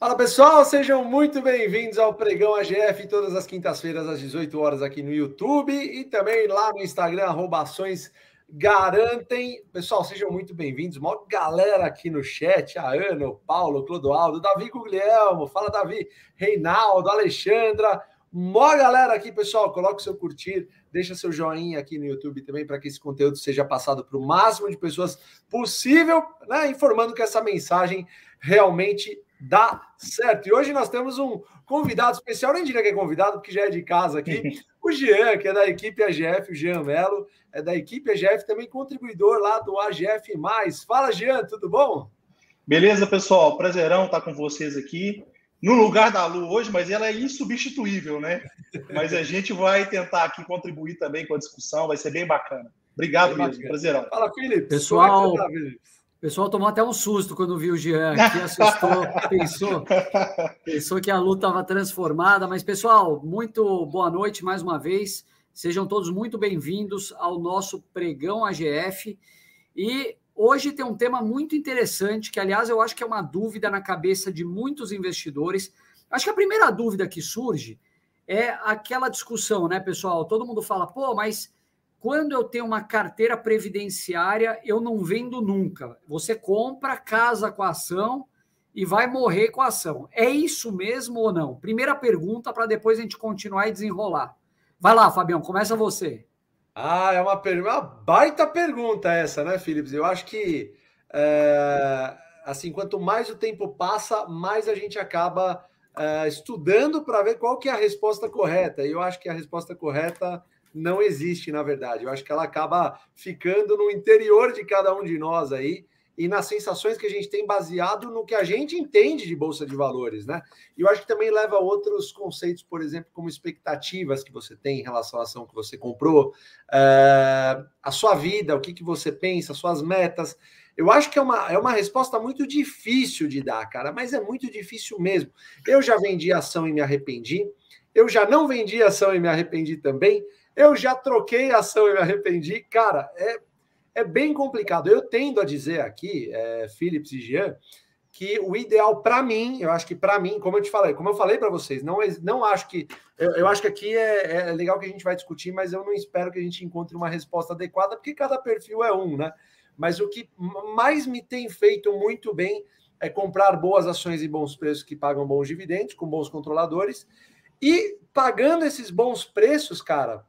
Fala pessoal, sejam muito bem-vindos ao Pregão AGF todas as quintas-feiras às 18 horas aqui no YouTube e também lá no Instagram, arroba ações garantem. Pessoal, sejam muito bem-vindos. Uma galera aqui no chat, a Ana, o Paulo, o Clodoaldo, Davi Guglielmo, fala Davi, Reinaldo, Alexandra, Mó galera aqui, pessoal. Coloque seu curtir, deixa seu joinha aqui no YouTube também para que esse conteúdo seja passado para o máximo de pessoas possível, né? Informando que essa mensagem realmente dá certo. E hoje nós temos um convidado especial, nem diria que é convidado, porque já é de casa aqui, o Jean, que é da equipe AGF, o Jean Melo, é da equipe AGF, também contribuidor lá do AGF. Fala, Jean, tudo bom? Beleza, pessoal? Prazerão estar com vocês aqui. No lugar da Lu hoje, mas ela é insubstituível, né? Mas a gente vai tentar aqui contribuir também com a discussão, vai ser bem bacana. Obrigado bem mesmo, prazerão. Fala, Felipe. Pessoal, o pessoal tomou até um susto quando viu o Jean aqui, assustou, pensou, pensou que a luta estava transformada. Mas, pessoal, muito boa noite mais uma vez. Sejam todos muito bem-vindos ao nosso Pregão AGF. E hoje tem um tema muito interessante, que, aliás, eu acho que é uma dúvida na cabeça de muitos investidores. Acho que a primeira dúvida que surge é aquela discussão, né, pessoal? Todo mundo fala, pô, mas quando eu tenho uma carteira previdenciária, eu não vendo nunca. Você compra, casa com a ação e vai morrer com a ação. É isso mesmo ou não? Primeira pergunta para depois a gente continuar e desenrolar. Vai lá, Fabião, começa você. Ah, é uma, uma baita pergunta essa, né, Philips? Eu acho que é... assim, quanto mais o tempo passa, mais a gente acaba é, estudando para ver qual que é a resposta correta. E eu acho que a resposta correta não existe, na verdade. Eu acho que ela acaba ficando no interior de cada um de nós aí e nas sensações que a gente tem baseado no que a gente entende de bolsa de valores, né? E eu acho que também leva a outros conceitos, por exemplo, como expectativas que você tem em relação à ação que você comprou, é, a sua vida, o que, que você pensa, suas metas. Eu acho que é uma, é uma resposta muito difícil de dar, cara, mas é muito difícil mesmo. Eu já vendi ação e me arrependi, eu já não vendi ação e me arrependi também. Eu já troquei ação e me arrependi. Cara, é, é bem complicado. Eu tendo a dizer aqui, é, Philips e Jean, que o ideal para mim, eu acho que para mim, como eu te falei, como eu falei para vocês, não, não acho que. Eu, eu acho que aqui é, é, legal que a gente vai discutir, mas eu não espero que a gente encontre uma resposta adequada, porque cada perfil é um, né? Mas o que mais me tem feito muito bem é comprar boas ações e bons preços que pagam bons dividendos, com bons controladores. E pagando esses bons preços, cara,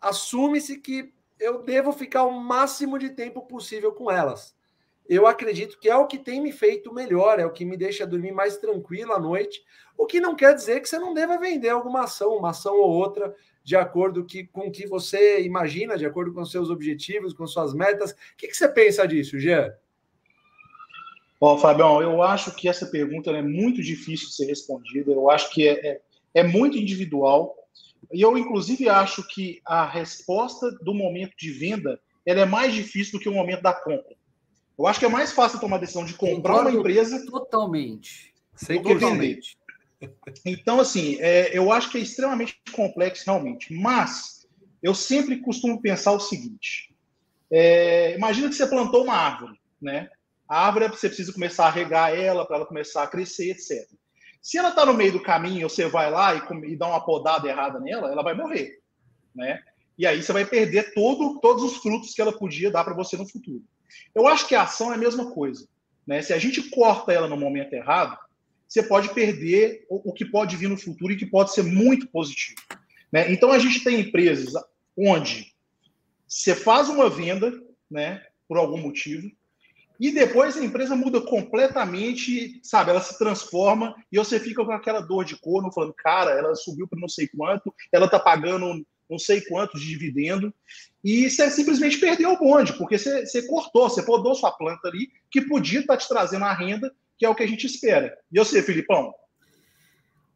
assume-se que eu devo ficar o máximo de tempo possível com elas. Eu acredito que é o que tem me feito melhor, é o que me deixa dormir mais tranquilo à noite. O que não quer dizer que você não deva vender alguma ação, uma ação ou outra, de acordo que, com o que você imagina, de acordo com seus objetivos, com suas metas. O que, que você pensa disso, Jean? Bom, Fabião, eu acho que essa pergunta é muito difícil de ser respondida. Eu acho que é, é, é muito individual. E eu, inclusive, acho que a resposta do momento de venda ela é mais difícil do que o momento da compra. Eu acho que é mais fácil tomar a decisão de comprar uma empresa. Totalmente. Sem que vender. Então, assim, é, eu acho que é extremamente complexo realmente. Mas eu sempre costumo pensar o seguinte: é, imagina que você plantou uma árvore, né? A árvore você precisa começar a regar ela para ela começar a crescer, etc. Se ela está no meio do caminho, você vai lá e, e, dá uma podada errada nela, ela vai morrer, né? E aí você vai perder todo, todos os frutos que ela podia dar para você no futuro. Eu acho que a ação é a mesma coisa, né? Se a gente corta ela no momento errado, você pode perder o, o que pode vir no futuro e que pode ser muito positivo, né? Então a gente tem empresas onde você faz uma venda, né? Por algum motivo, e depois a empresa muda completamente, sabe? Ela se transforma e você fica com aquela dor de corno, falando, cara, ela subiu para não sei quanto, ela está pagando não sei quanto de dividendo, e você simplesmente perdeu o bonde, porque você, você cortou, você podou sua planta ali, que podia estar tá te trazendo a renda, que é o que a gente espera. E você, Filipão?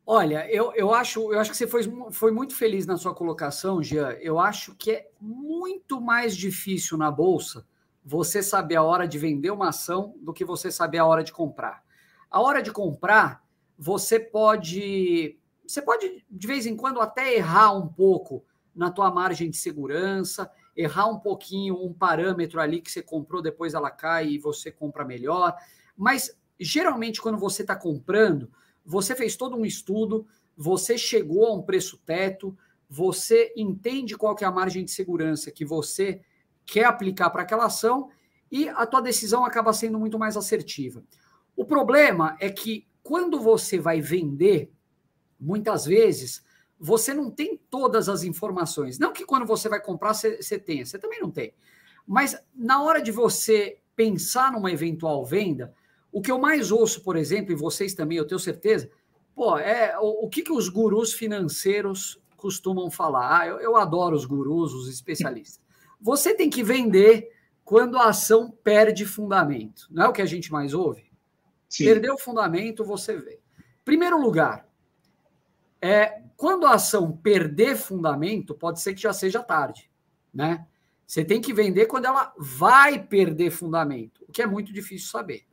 Olha, eu, eu, acho, eu acho que você foi, foi muito feliz na sua colocação, Jean. Eu acho que é muito mais difícil na Bolsa você saber a hora de vender uma ação do que você saber a hora de comprar. A hora de comprar, você pode você pode de vez em quando até errar um pouco na tua margem de segurança, errar um pouquinho um parâmetro ali que você comprou, depois ela cai e você compra melhor. Mas geralmente quando você está comprando, você fez todo um estudo, você chegou a um preço teto, você entende qual que é a margem de segurança que você quer aplicar para aquela ação e a tua decisão acaba sendo muito mais assertiva. O problema é que quando você vai vender, muitas vezes você não tem todas as informações. Não que quando você vai comprar você, tenha, você também não tem. Mas na hora de você pensar numa eventual venda, o que eu mais ouço, por exemplo, e vocês também, eu tenho certeza, pô, é o, o que, que os gurus financeiros costumam falar? Ah, eu, eu adoro os gurus, os especialistas. Você tem que vender quando a ação perde fundamento. Não é o que a gente mais ouve? Sim. Perdeu o fundamento, você vê. Primeiro lugar, é, quando a ação perder fundamento, pode ser que já seja tarde, né? Você tem que vender quando ela vai perder fundamento, o que é muito difícil saber.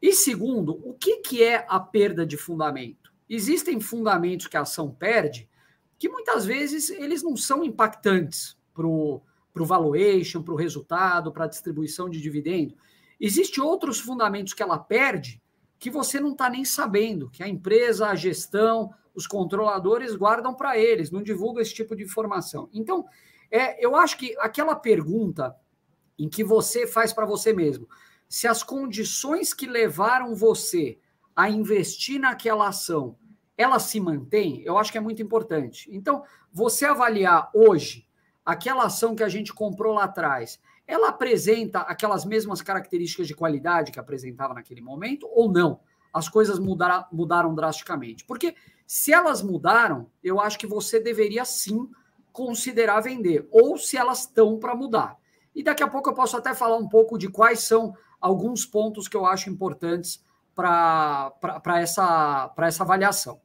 E segundo, o que, que é a perda de fundamento? Existem fundamentos que a ação perde que muitas vezes eles não são impactantes para o valuation, para o resultado, para a distribuição de dividendo. Existem outros fundamentos que ela perde que você não está nem sabendo, que a empresa, a gestão, os controladores guardam para eles, não divulgam esse tipo de informação. Então, é, eu acho que aquela pergunta em que você faz para você mesmo, se as condições que levaram você a investir naquela ação, elas se mantêm, eu acho que é muito importante. Então, você avaliar hoje aquela ação que a gente comprou lá atrás, ela apresenta aquelas mesmas características de qualidade que apresentava naquele momento ou não? As coisas mudaram, mudaram drasticamente. Porque se elas mudaram, eu acho que você deveria sim considerar vender, ou se elas estão para mudar. E daqui a pouco eu posso até falar um pouco de quais são alguns pontos que eu acho importantes para essa, essa avaliação.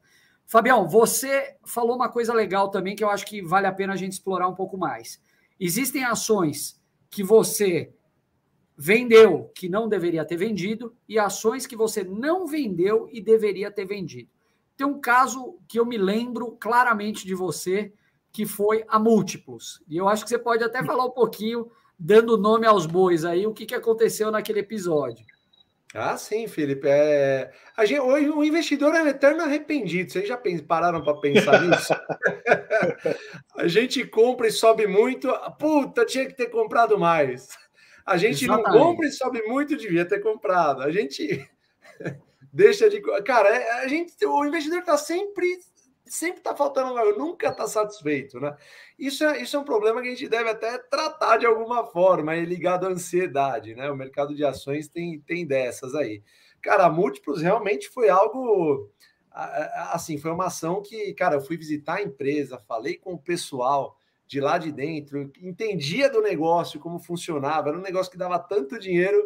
Fabião, você falou uma coisa legal também que eu acho que vale a pena a gente explorar um pouco mais. Existem ações que você vendeu que não deveria ter vendido e ações que você não vendeu e deveria ter vendido. Tem um caso que eu me lembro claramente de você, que foi a Múltiplos. E eu acho que você pode até falar um pouquinho, dando nome aos bois aí, o que, que aconteceu naquele episódio. Ah, sim, Felipe. É... A gente, hoje o investidor é um eterno arrependido. Vocês já pararam para pensar nisso? a gente compra e sobe muito. Puta, tinha que ter comprado mais. A gente Exatamente. não compra e sobe muito, devia ter comprado. A gente deixa de. Cara, é, a gente, o investidor está sempre sempre está faltando, nunca está satisfeito, né? Isso é, isso é um problema que a gente deve até tratar de alguma forma, é ligado à ansiedade, né? O mercado de ações tem, tem dessas aí. Cara, múltiplos realmente foi algo assim, foi uma ação que, cara, eu fui visitar a empresa, falei com o pessoal de lá de dentro, entendia do negócio, como funcionava, era um negócio que dava tanto dinheiro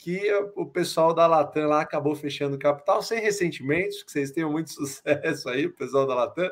que o pessoal da Latam lá acabou fechando o capital sem ressentimentos, que vocês tenham muito sucesso aí, o pessoal da Latam.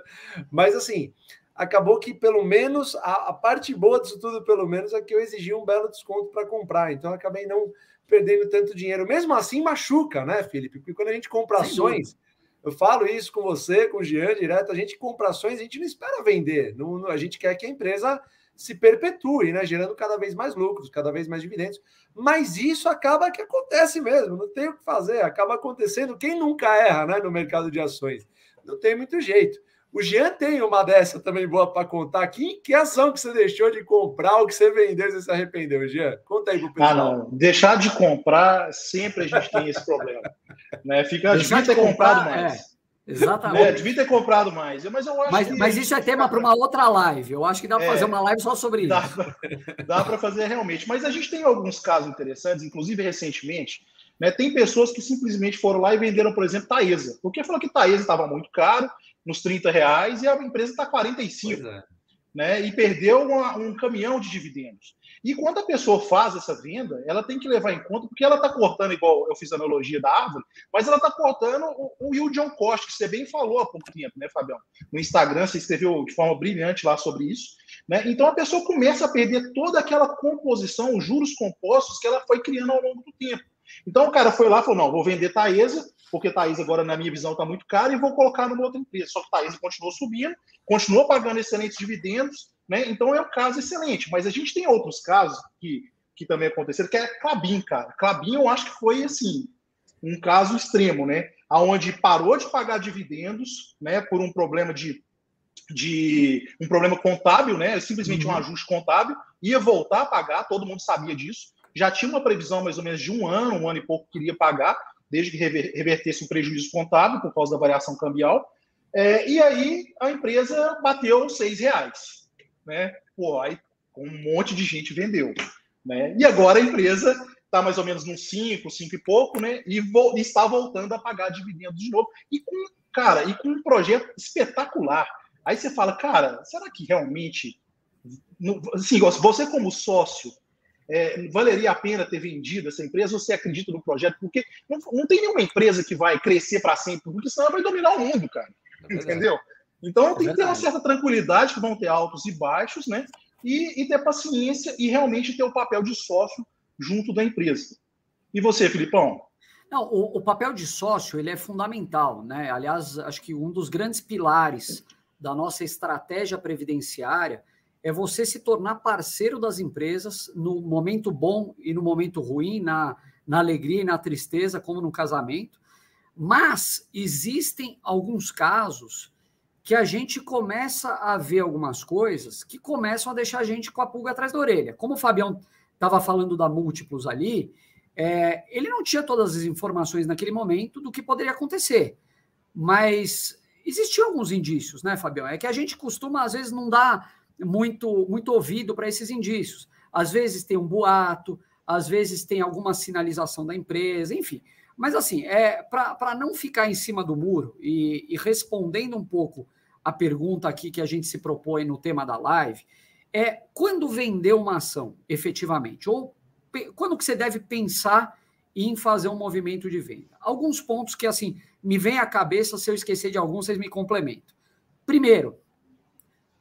Mas assim, acabou que pelo menos a, a parte boa disso tudo, pelo menos, é que eu exigi um belo desconto para comprar. Então acabei não perdendo tanto dinheiro. Mesmo assim, machuca, né, Felipe? Porque quando a gente compra ações, eu falo isso com você, com o Jean direto, a gente compra ações, a gente não espera vender. Não, a gente quer que a empresa se perpetue, né? Gerando cada vez mais lucros, cada vez mais dividendos. Mas isso acaba que acontece mesmo, não tem o que fazer, acaba acontecendo. Quem nunca erra né, no mercado de ações? Não tem muito jeito. O Jean tem uma dessa também boa para contar aqui. Que ação que você deixou de comprar, o que você vendeu e você se arrependeu, Jean? Conta aí pro pessoal. Ah, não. Deixar de comprar, sempre a gente tem esse problema. né? Fica, Deixar de ter comprado mais. É. Exatamente. É, devia ter comprado mais. Mas, eu acho mas, mas isso é tema para uma outra live. Eu acho que dá para é, fazer uma live só sobre dá isso. dá para fazer realmente. Mas a gente tem alguns casos interessantes, inclusive recentemente. Né, tem pessoas que simplesmente foram lá e venderam, por exemplo, Taesa. Porque falou que Taesa estava muito caro, nos 30 reais, e a empresa está 45. É. Né, e perdeu uma, um caminhão de dividendos. E quando a pessoa faz essa venda, ela tem que levar em conta, porque ela está cortando, igual eu fiz a analogia da árvore, mas ela está cortando o, o yield on cost, que você bem falou há pouco tempo, né, Fabião? No Instagram, você escreveu de forma brilhante lá sobre isso. Né? Então a pessoa começa a perder toda aquela composição, os juros compostos que ela foi criando ao longo do tempo. Então o cara foi lá e falou: não, vou vender Taesa, porque Taesa agora, na minha visão, está muito caro, e vou colocar numa outra empresa. Só que Taesa continuou subindo, continuou pagando excelentes dividendos, né? Então é um caso excelente. Mas a gente tem outros casos que, que também aconteceram, que é Clabin, cara. Clabin eu acho que foi assim, um caso extremo, né? aonde parou de pagar dividendos, né, por um problema de, de um problema contábil, né, simplesmente uhum. um ajuste contábil, ia voltar a pagar, todo mundo sabia disso, já tinha uma previsão mais ou menos de um ano, um ano e pouco que iria pagar, desde que revertesse o prejuízo contábil por causa da variação cambial, é, e aí a empresa bateu seis reais, né, pô, aí um monte de gente vendeu, né, e agora a empresa está mais ou menos nos 5, 5 e pouco, né? E, vo e está voltando a pagar dividendos de novo. E com, cara, e com um projeto espetacular. Aí você fala, cara, será que realmente. Assim, você como sócio, é, valeria a pena ter vendido essa empresa? Você acredita no projeto? Porque não, não tem nenhuma empresa que vai crescer para sempre, porque senão vai dominar o mundo, cara. É entendeu? Então é tem que ter uma certa tranquilidade, que vão ter altos e baixos, né? E, e ter paciência e realmente ter o papel de sócio junto da empresa. E você, Filipão? Não, o, o, papel de sócio ele é fundamental, né? Aliás, acho que um dos grandes pilares da nossa estratégia previdenciária é você se tornar parceiro das empresas no momento bom e no momento ruim, na, na alegria e na tristeza, como no casamento. Mas existem alguns casos que a gente começa a ver algumas coisas que começam a deixar a gente com a pulga atrás da orelha. Como o Fabião estava falando da múltiplos ali, é, ele não tinha todas as informações naquele momento do que poderia acontecer. Mas existiam alguns indícios, né, Fabião? É que a gente costuma, às vezes, não dar muito, muito ouvido para esses indícios. Às vezes tem um boato, às vezes tem alguma sinalização da empresa, enfim. Mas, assim, é para não ficar em cima do muro e, e respondendo um pouco a pergunta aqui que a gente se propõe no tema da live, é quando vender uma ação, efetivamente, ou quando que você deve pensar em fazer um movimento de venda. Alguns pontos que assim me vem à cabeça, se eu esquecer de alguns, vocês me complementam. Primeiro,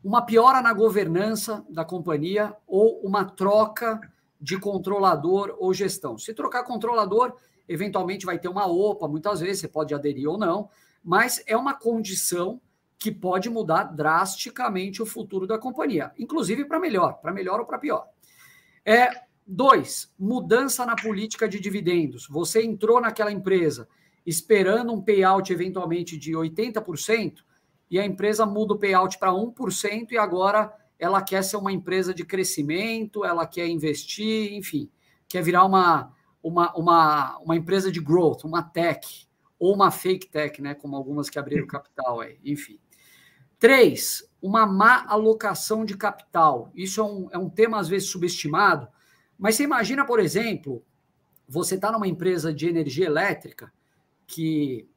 uma piora na governança da companhia ou uma troca de controlador ou gestão. Se trocar controlador, eventualmente vai ter uma OPA, muitas vezes você pode aderir ou não, mas é uma condição que pode mudar drasticamente o futuro da companhia, inclusive para melhor, para melhor ou para pior. É, dois, mudança na política de dividendos. Você entrou naquela empresa esperando um payout eventualmente de 80%, e a empresa muda o payout para 1% e agora ela quer ser uma empresa de crescimento, ela quer investir, enfim, quer virar uma, uma, uma, uma empresa de growth, uma tech, ou uma fake tech, né, como algumas que abriram capital aí, enfim. Três, uma má alocação de capital. Isso é um, é um tema, às vezes, subestimado, mas você imagina, por exemplo, você está numa empresa de energia elétrica que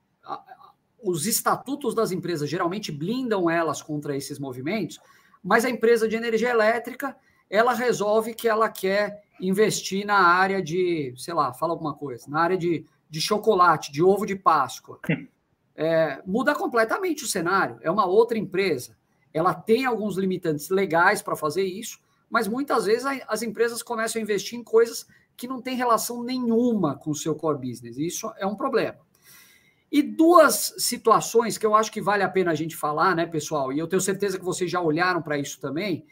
os estatutos das empresas geralmente blindam elas contra esses movimentos, mas a empresa de energia elétrica ela resolve que ela quer investir na área de, sei lá, fala alguma coisa, na área de, de chocolate, de ovo de Páscoa. é, muda completamente o cenário. É uma outra empresa. Ela tem alguns limitantes legais para fazer isso, mas muitas vezes as empresas começam a investir em coisas que não têm relação nenhuma com o seu core business. Isso é um problema. E duas situações que eu acho que vale a pena a gente falar, né, pessoal? E eu tenho certeza que vocês já olharam para isso também.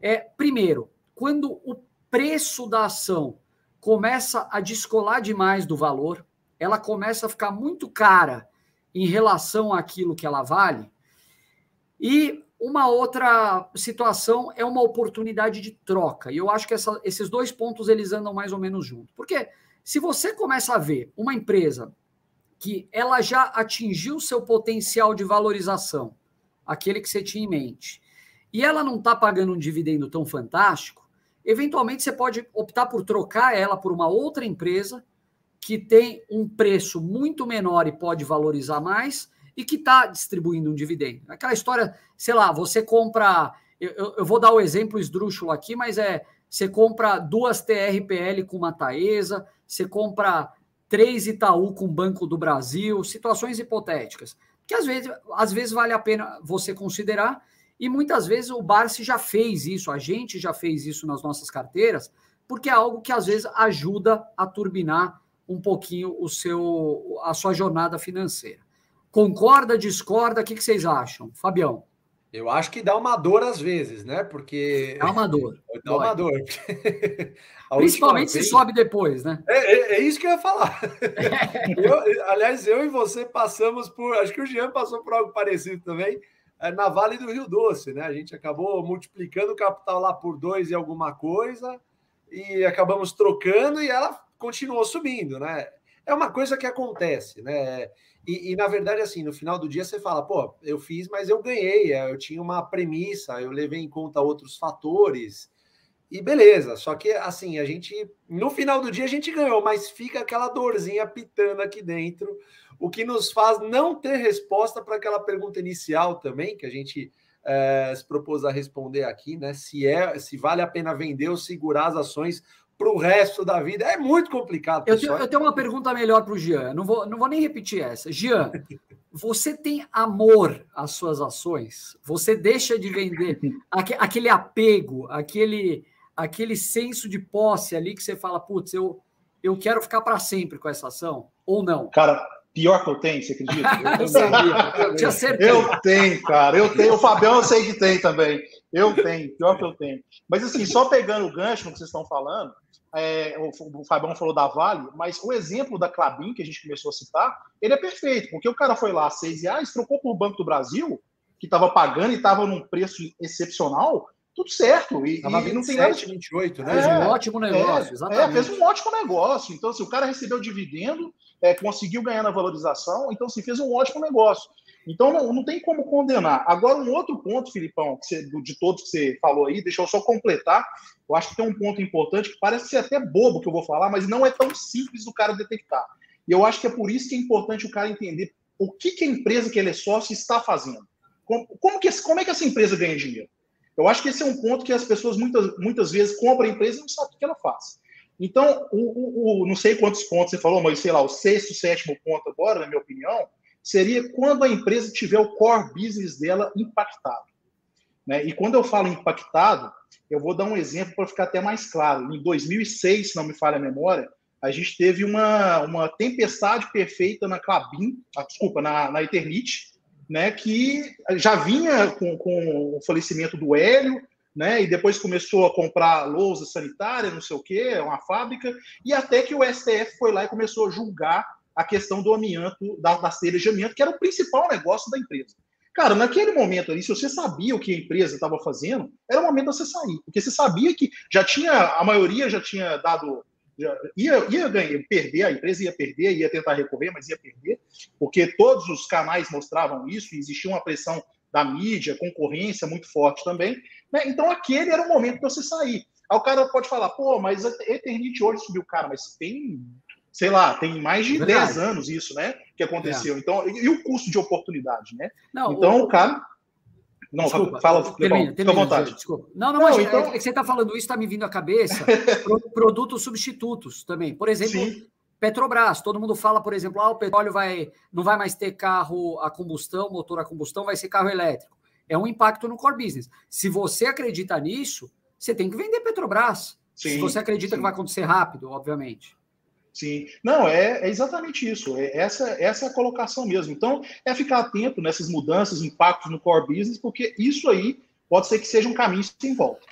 É, primeiro, quando o preço da ação começa a descolar demais do valor, ela começa a ficar muito cara em relação àquilo que ela vale. E uma outra situação é uma oportunidade de troca. E eu acho que essa, esses dois pontos eles andam mais ou menos juntos. Porque se você começa a ver uma empresa que ela já atingiu seu potencial de valorização, aquele que você tinha em mente, e ela não está pagando um dividendo tão fantástico, eventualmente você pode optar por trocar ela por uma outra empresa que tem um preço muito menor e pode valorizar mais e que está distribuindo um dividendo. Aquela história, sei lá, você compra. Eu, eu, vou dar o exemplo esdrúxulo aqui, mas é você compra duas TRPL com uma Taesa, você compra três Itaú com Banco do Brasil, situações hipotéticas, que às vezes, às vezes vale a pena você considerar, e muitas vezes o Barsi já fez isso, a gente já fez isso nas nossas carteiras, porque é algo que às vezes ajuda a turbinar um pouquinho o seu, a sua jornada financeira. Concorda, discorda? O que, que vocês acham? Fabião. Eu acho que dá uma dor às vezes, né? Porque. Dá uma dor. Dá uma dor. Principalmente se sobe depois, né? É, é, é, isso que eu ia falar. eu, aliás, eu e você passamos por. Acho que o Jean passou por algo parecido também, é, na Vale do Rio Doce, né? A gente acabou multiplicando o capital lá por dois e alguma coisa, e acabamos trocando e ela continuou subindo, né? É uma coisa que acontece, né? E, e, na verdade, assim, no final do dia você fala, pô, eu fiz, mas eu ganhei, eu tinha uma premissa, eu levei em conta outros fatores, e beleza. Só que, assim, a gente, no final do dia, a gente ganhou, mas fica aquela dorzinha pitando aqui dentro, o que nos faz não ter resposta para aquela pergunta inicial também, que a gente é, se propôs a responder aqui, né? Se é, se vale a pena vender ou segurar as ações para o resto da vida. É muito complicado. Eu tenho, eu tenho, uma pergunta melhor para o Jean. Não vou, não vou nem repetir essa. Jean, você tem amor às suas ações? Você deixa de vender aquele apego, aquele, aquele senso de posse ali que você fala, putz, eu, eu quero ficar para sempre com essa ação? Ou não? Cara, pior que eu tenho, você acredita? Eu, sabia, eu, eu tenho, cara. Eu tenho. O Fabião eu sei que tem também. Eu tenho, pior que eu tenho. Mas assim, só pegando o gancho no que vocês estão falando, é, o, o Fabião falou da Vale, mas o exemplo da Clabin, que a gente começou a citar, ele é perfeito, porque o cara foi lá a seis reais, trocou por Banco do Brasil, que estava pagando e estava num preço excepcional, tudo certo. E, e não tem nada. 28, né? Fez um ótimo negócio, é, exatamente. É, fez um ótimo negócio. Então, se assim, o cara recebeu dividendo, é, conseguiu ganhar na valorização, então se assim, fez um ótimo negócio. Então não, não tem como condenar. Agora, um outro ponto, Filipão, você, de todos que você falou aí, deixa eu só completar. Eu acho que tem um ponto importante que parece ser até bobo que eu vou falar, mas não é tão simples do cara detectar. E eu acho que é por isso que é importante o cara entender o que, que a empresa que ele é sócio está fazendo. Como, como, que, como é que essa empresa ganha dinheiro? Eu acho que esse é um ponto que as pessoas muitas, muitas vezes compram a empresa e não sabem o que ela faz. Então, o, o, o, não sei quantos pontos você falou, mas sei lá, o sexto, sétimo ponto agora, na minha opinião, seria quando a empresa tiver o core business dela impactado. Né? E quando eu falo impactado, eu vou dar um exemplo para ficar até mais claro. Em 2006, se não me falha a memória, a gente teve uma, uma tempestade perfeita na Clabin, ah, desculpa, na, na Eternit, né, que já vinha com, com o falecimento do Hélio, né, e depois começou a comprar lousa sanitária, não sei o quê, uma fábrica, e até que o STF foi lá e começou a julgar a questão do amianto, das, das telhas de amianto, que era o principal negócio da empresa. Cara, naquele momento ali, se você sabia o que a empresa estava fazendo, era o momento de você sair, porque você sabia que já tinha, a maioria já tinha dado, já, ia, ia ganhar, perder, a empresa ia perder, ia tentar recorrer, mas ia perder, porque todos os canais mostravam isso, e existia uma pressão da mídia, concorrência muito forte também. Né? Então, aquele era o momento de você sair. Aí o cara pode falar, pô, mas a Eternite hoje subiu, cara, mas tem sei lá, tem mais de Verdade. 10 anos isso, né? Que aconteceu. É. Então, e, e, o custo de oportunidade, né? Não, então, o cara. Não, desculpa, fala, termina, termina, à vontade. Desculpa. Não, não, não mas então... é que você está falando isso, está me vindo à cabeça. produtos substitutos também. Por exemplo, Sim. Petrobras, todo mundo fala, por exemplo, ah, o petróleo vai, não vai mais ter carro a combustão, motor a combustão, vai ser carro elétrico. É um impacto no core business. Se você acredita nisso, você tem que vender Petrobras. Sim, Se você acredita sim. que vai acontecer rápido, obviamente. Sim, não, é, é, exatamente isso. É essa, essa é a colocação mesmo. Então, é ficar atento nessas mudanças, impactos no core business, porque isso aí pode ser que seja um caminho sem volta.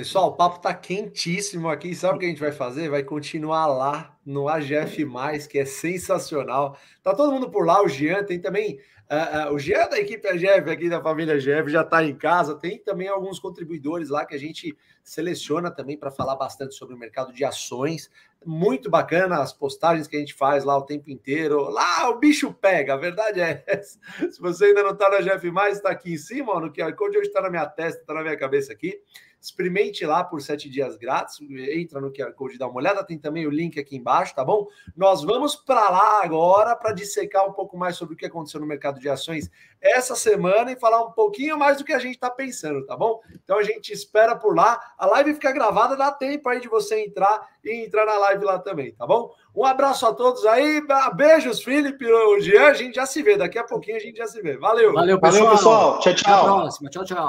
Pessoal, o papo está quentíssimo aqui. Sabe o que a gente vai fazer? Vai continuar lá no AGF, que é sensacional. Tá todo mundo por lá, o Jean, tem também. Uh, uh, o Jean da equipe AGF, aqui da família AGF, já está em casa. Tem também alguns contribuidores lá que a gente seleciona também para falar bastante sobre o mercado de ações muito bacana as postagens que a gente faz lá o tempo inteiro. Lá o bicho pega, a verdade é essa. Se você ainda não está na GF, está aqui em cima, ó, no QR Code hoje está na minha testa, está na minha cabeça aqui. Experimente lá por sete dias grátis. Entra no QR Code, dá uma olhada. Tem também o link aqui embaixo, tá bom? Nós vamos para lá agora para dissecar um pouco mais sobre o que aconteceu no mercado de ações essa semana e falar um pouquinho mais do que a gente está pensando, tá bom? Então a gente espera por lá. A live fica gravada, dá tempo aí de você entrar e entrar na live lá também, tá bom? Um abraço a todos aí. Beijos, Felipe, o Jean. A gente já se vê. Daqui a pouquinho a gente já se vê. Valeu. Valeu, pessoal. Valeu, pessoal. Tchau, tchau. Até a próxima. Tchau, tchau.